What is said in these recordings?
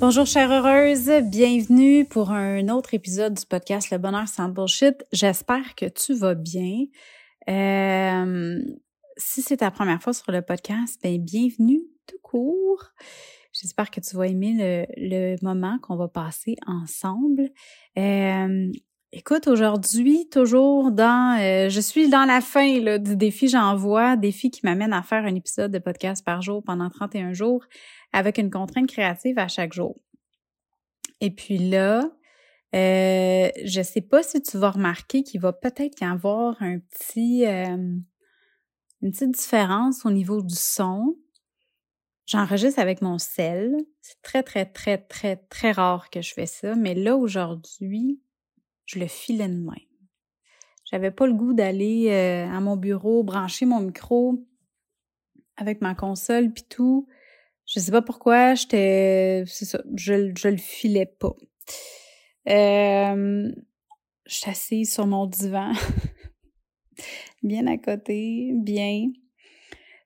Bonjour chère heureuse, bienvenue pour un autre épisode du podcast Le bonheur sans bullshit. J'espère que tu vas bien. Euh, si c'est ta première fois sur le podcast, ben bienvenue tout court. J'espère que tu vas aimer le, moment qu'on va passer ensemble. Euh, écoute, aujourd'hui, toujours dans, euh, je suis dans la fin du défi J'envoie, défi qui m'amène à faire un épisode de podcast par jour pendant 31 jours avec une contrainte créative à chaque jour. Et puis là, euh, je sais pas si tu vas remarquer qu'il va peut-être y avoir un petit, euh, une petite différence au niveau du son. J'enregistre avec mon sel. C'est très, très, très, très, très rare que je fais ça. Mais là, aujourd'hui, je le filais de même. J'avais pas le goût d'aller euh, à mon bureau, brancher mon micro avec ma console puis tout. Je sais pas pourquoi, j'étais. C'est ça, je, je le filais pas. Euh, je suis assise sur mon divan. bien à côté, bien.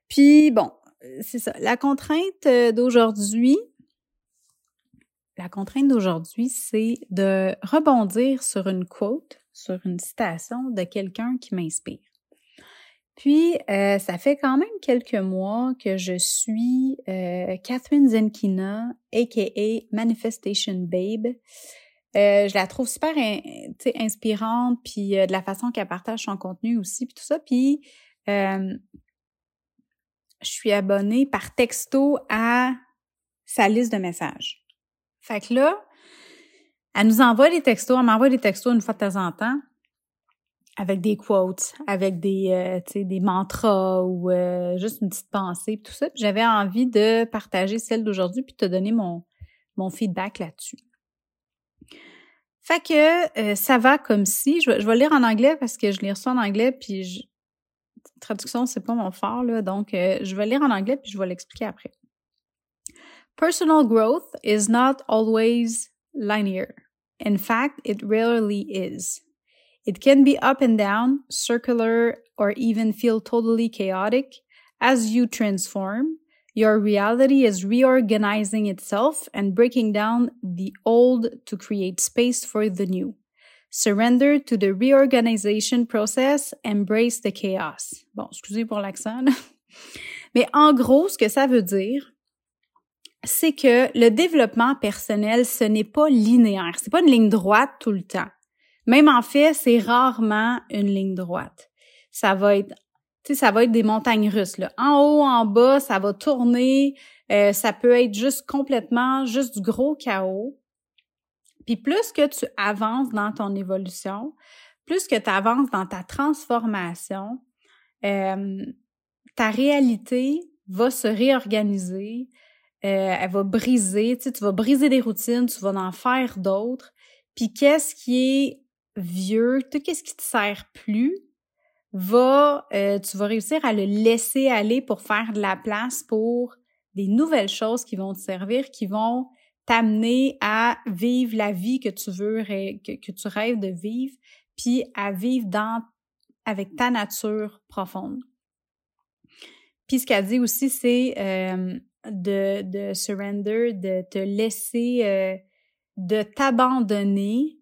Puis bon, c'est ça. La contrainte d'aujourd'hui, la contrainte d'aujourd'hui, c'est de rebondir sur une quote, sur une citation de quelqu'un qui m'inspire. Puis, euh, ça fait quand même quelques mois que je suis euh, Catherine Zenkina, a.k.a. Manifestation Babe. Euh, je la trouve super inspirante, puis de la façon qu'elle partage son contenu aussi, puis tout ça. Puis, je suis abonnée par texto à sa liste de messages. Fait que là, elle nous envoie des textos, elle m'envoie des textos une fois de temps en temps avec des quotes, avec des, euh, des mantras ou euh, juste une petite pensée, tout ça. J'avais envie de partager celle d'aujourd'hui puis te donner mon, mon feedback là-dessus. Fait que euh, ça va comme si, je vais, je vais lire en anglais parce que je lis ça en anglais puis je, traduction c'est pas mon fort là, donc je vais lire en anglais puis je vais l'expliquer après. Personal growth is not always linear. In fact, it rarely is. It can be up and down, circular, or even feel totally chaotic. As you transform, your reality is reorganizing itself and breaking down the old to create space for the new. Surrender to the reorganization process, embrace the chaos. Bon, excusez pour l'accent, Mais en gros, ce que ça veut dire, c'est que le développement personnel, ce n'est pas linéaire. C'est pas une ligne droite tout le temps. Même en fait, c'est rarement une ligne droite. Ça va être, tu sais, ça va être des montagnes russes. Là. En haut, en bas, ça va tourner. Euh, ça peut être juste complètement, juste du gros chaos. Puis plus que tu avances dans ton évolution, plus que tu avances dans ta transformation, euh, ta réalité va se réorganiser, euh, elle va briser, tu, tu vas briser des routines, tu vas en faire d'autres. Puis qu'est-ce qui est vieux, tout ce qui te sert plus, va, euh, tu vas réussir à le laisser aller pour faire de la place pour des nouvelles choses qui vont te servir, qui vont t'amener à vivre la vie que tu veux, que, que tu rêves de vivre, puis à vivre dans, avec ta nature profonde. Puis ce qu'elle dit aussi, c'est euh, de, de surrender, de te laisser, euh, de t'abandonner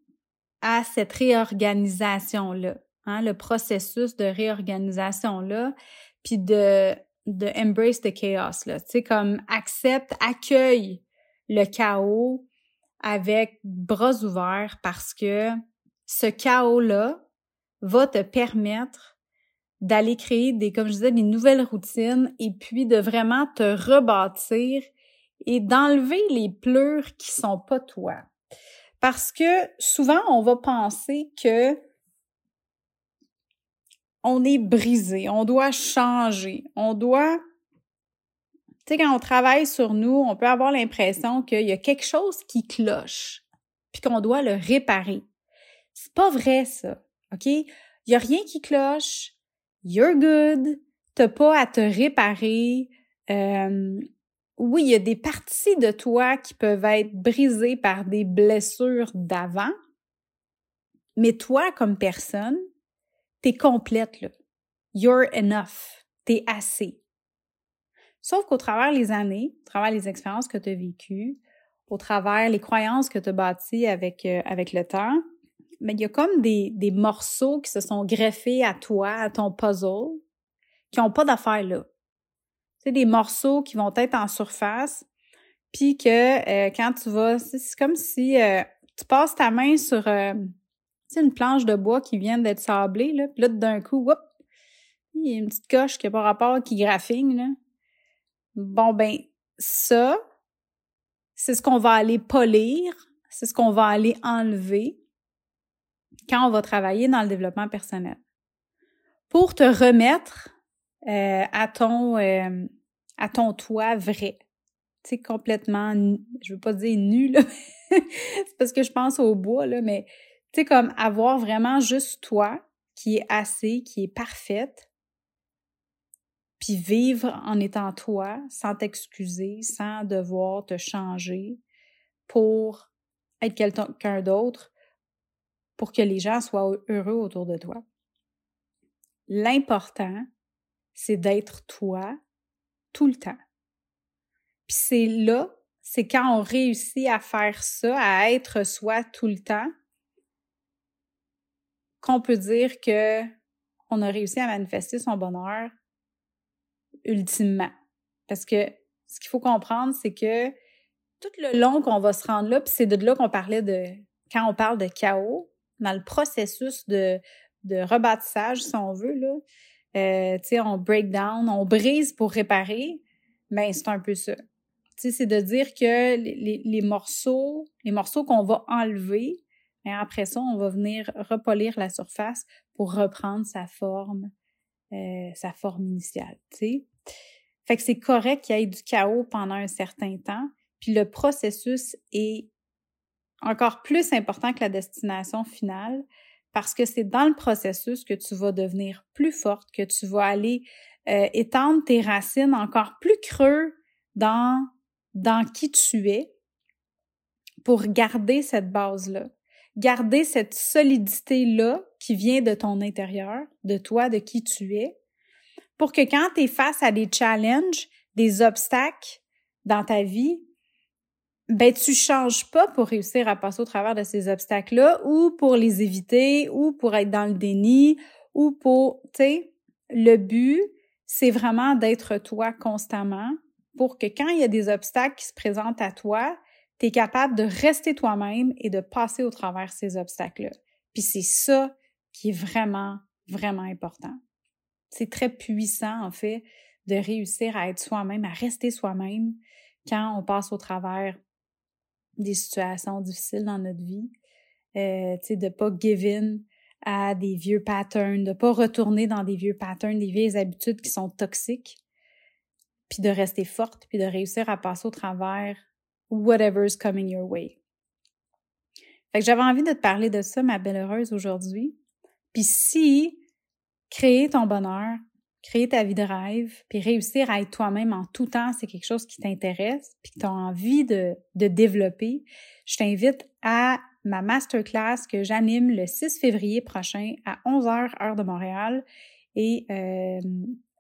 à cette réorganisation-là, hein, le processus de réorganisation-là, puis de, de embrace the chaos, là. Tu sais, comme accepte, accueille le chaos avec bras ouverts parce que ce chaos-là va te permettre d'aller créer des, comme je disais, des nouvelles routines et puis de vraiment te rebâtir et d'enlever les pleurs qui sont pas toi. Parce que souvent, on va penser que on est brisé, on doit changer, on doit tu sais, quand on travaille sur nous, on peut avoir l'impression qu'il y a quelque chose qui cloche, puis qu'on doit le réparer. C'est pas vrai, ça. OK? Il y a rien qui cloche. You're good. T'as pas à te réparer. Euh, oui, il y a des parties de toi qui peuvent être brisées par des blessures d'avant, mais toi, comme personne, t'es complète, là. You're enough. T'es assez. Sauf qu'au travers les années, au travers les expériences que tu as vécues, au travers les croyances que tu as bâties avec, euh, avec le temps, mais il y a comme des, des morceaux qui se sont greffés à toi, à ton puzzle, qui n'ont pas d'affaires là. C'est des morceaux qui vont être en surface, puis que euh, quand tu vas, c'est comme si euh, tu passes ta main sur une planche de bois qui vient d'être sablée, là, puis là, d'un coup, il y a une petite coche qui n'a pas rapport, qui graphine, là. Bon, ben, ça, c'est ce qu'on va aller polir, c'est ce qu'on va aller enlever quand on va travailler dans le développement personnel. Pour te remettre euh, à ton euh, à ton toi vrai. Tu sais, complètement, je veux pas dire nu, c'est parce que je pense au bois, là, mais tu sais, comme avoir vraiment juste toi qui est assez, qui est parfaite, puis vivre en étant toi, sans t'excuser, sans devoir te changer pour être quelqu'un d'autre, pour que les gens soient heureux autour de toi. L'important, c'est d'être toi tout le temps. Puis c'est là, c'est quand on réussit à faire ça, à être soi tout le temps, qu'on peut dire que on a réussi à manifester son bonheur ultimement. Parce que ce qu'il faut comprendre, c'est que tout le long qu'on va se rendre là, puis c'est de là qu'on parlait de quand on parle de chaos, dans le processus de, de rebâtissage, si on veut, là, euh, on break down, on brise pour réparer, mais c'est un peu ça. C'est de dire que les, les, morceaux, les morceaux qu'on va enlever, et après ça, on va venir repolir la surface pour reprendre sa forme, euh, sa forme initiale. Fait que c'est correct qu'il y ait du chaos pendant un certain temps, puis le processus est encore plus important que la destination finale parce que c'est dans le processus que tu vas devenir plus forte, que tu vas aller euh, étendre tes racines encore plus creux dans, dans qui tu es pour garder cette base-là, garder cette solidité-là qui vient de ton intérieur, de toi, de qui tu es, pour que quand tu es face à des challenges, des obstacles dans ta vie, ben tu changes pas pour réussir à passer au travers de ces obstacles-là ou pour les éviter ou pour être dans le déni ou pour, tu sais, le but, c'est vraiment d'être toi constamment pour que quand il y a des obstacles qui se présentent à toi, tu es capable de rester toi-même et de passer au travers ces obstacles-là. Puis c'est ça qui est vraiment, vraiment important. C'est très puissant, en fait, de réussir à être soi-même, à rester soi-même quand on passe au travers des situations difficiles dans notre vie. Euh, tu sais, de pas give à des vieux patterns, de pas retourner dans des vieux patterns, des vieilles habitudes qui sont toxiques, puis de rester forte, puis de réussir à passer au travers whatever's coming your way. Fait que j'avais envie de te parler de ça, ma belle heureuse, aujourd'hui. Puis si créer ton bonheur, créer ta vie de rêve, puis réussir à être toi-même en tout temps, c'est quelque chose qui t'intéresse, puis que tu as envie de, de développer, je t'invite à ma masterclass que j'anime le 6 février prochain à 11h heure de Montréal et euh,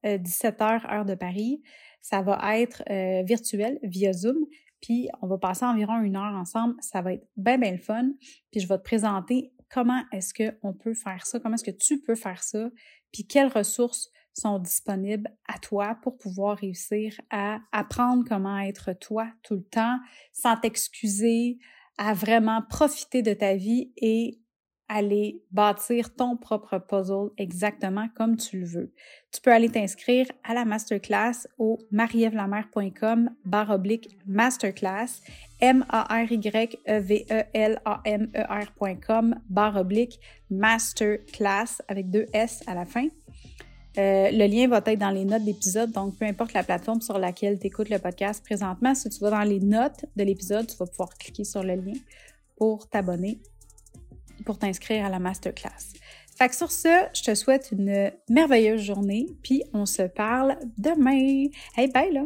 17h heure de Paris. Ça va être euh, virtuel via Zoom. Puis on va passer environ une heure ensemble. Ça va être bien, bien le fun. Puis je vais te présenter comment est-ce qu'on peut faire ça, comment est-ce que tu peux faire ça, puis quelles ressources sont disponibles à toi pour pouvoir réussir à apprendre comment être toi tout le temps, sans t'excuser, à vraiment profiter de ta vie et aller bâtir ton propre puzzle exactement comme tu le veux. Tu peux aller t'inscrire à la masterclass au marievlamer.com barre oblique masterclass M-A-R-Y-E-V-E-L-A-M-E-R.com barre oblique masterclass avec deux S à la fin. Euh, le lien va être dans les notes d'épisode, donc peu importe la plateforme sur laquelle tu écoutes le podcast présentement, si tu vas dans les notes de l'épisode, tu vas pouvoir cliquer sur le lien pour t'abonner pour t'inscrire à la masterclass. Fait que sur ce, je te souhaite une merveilleuse journée, puis on se parle demain. Hey, bye là!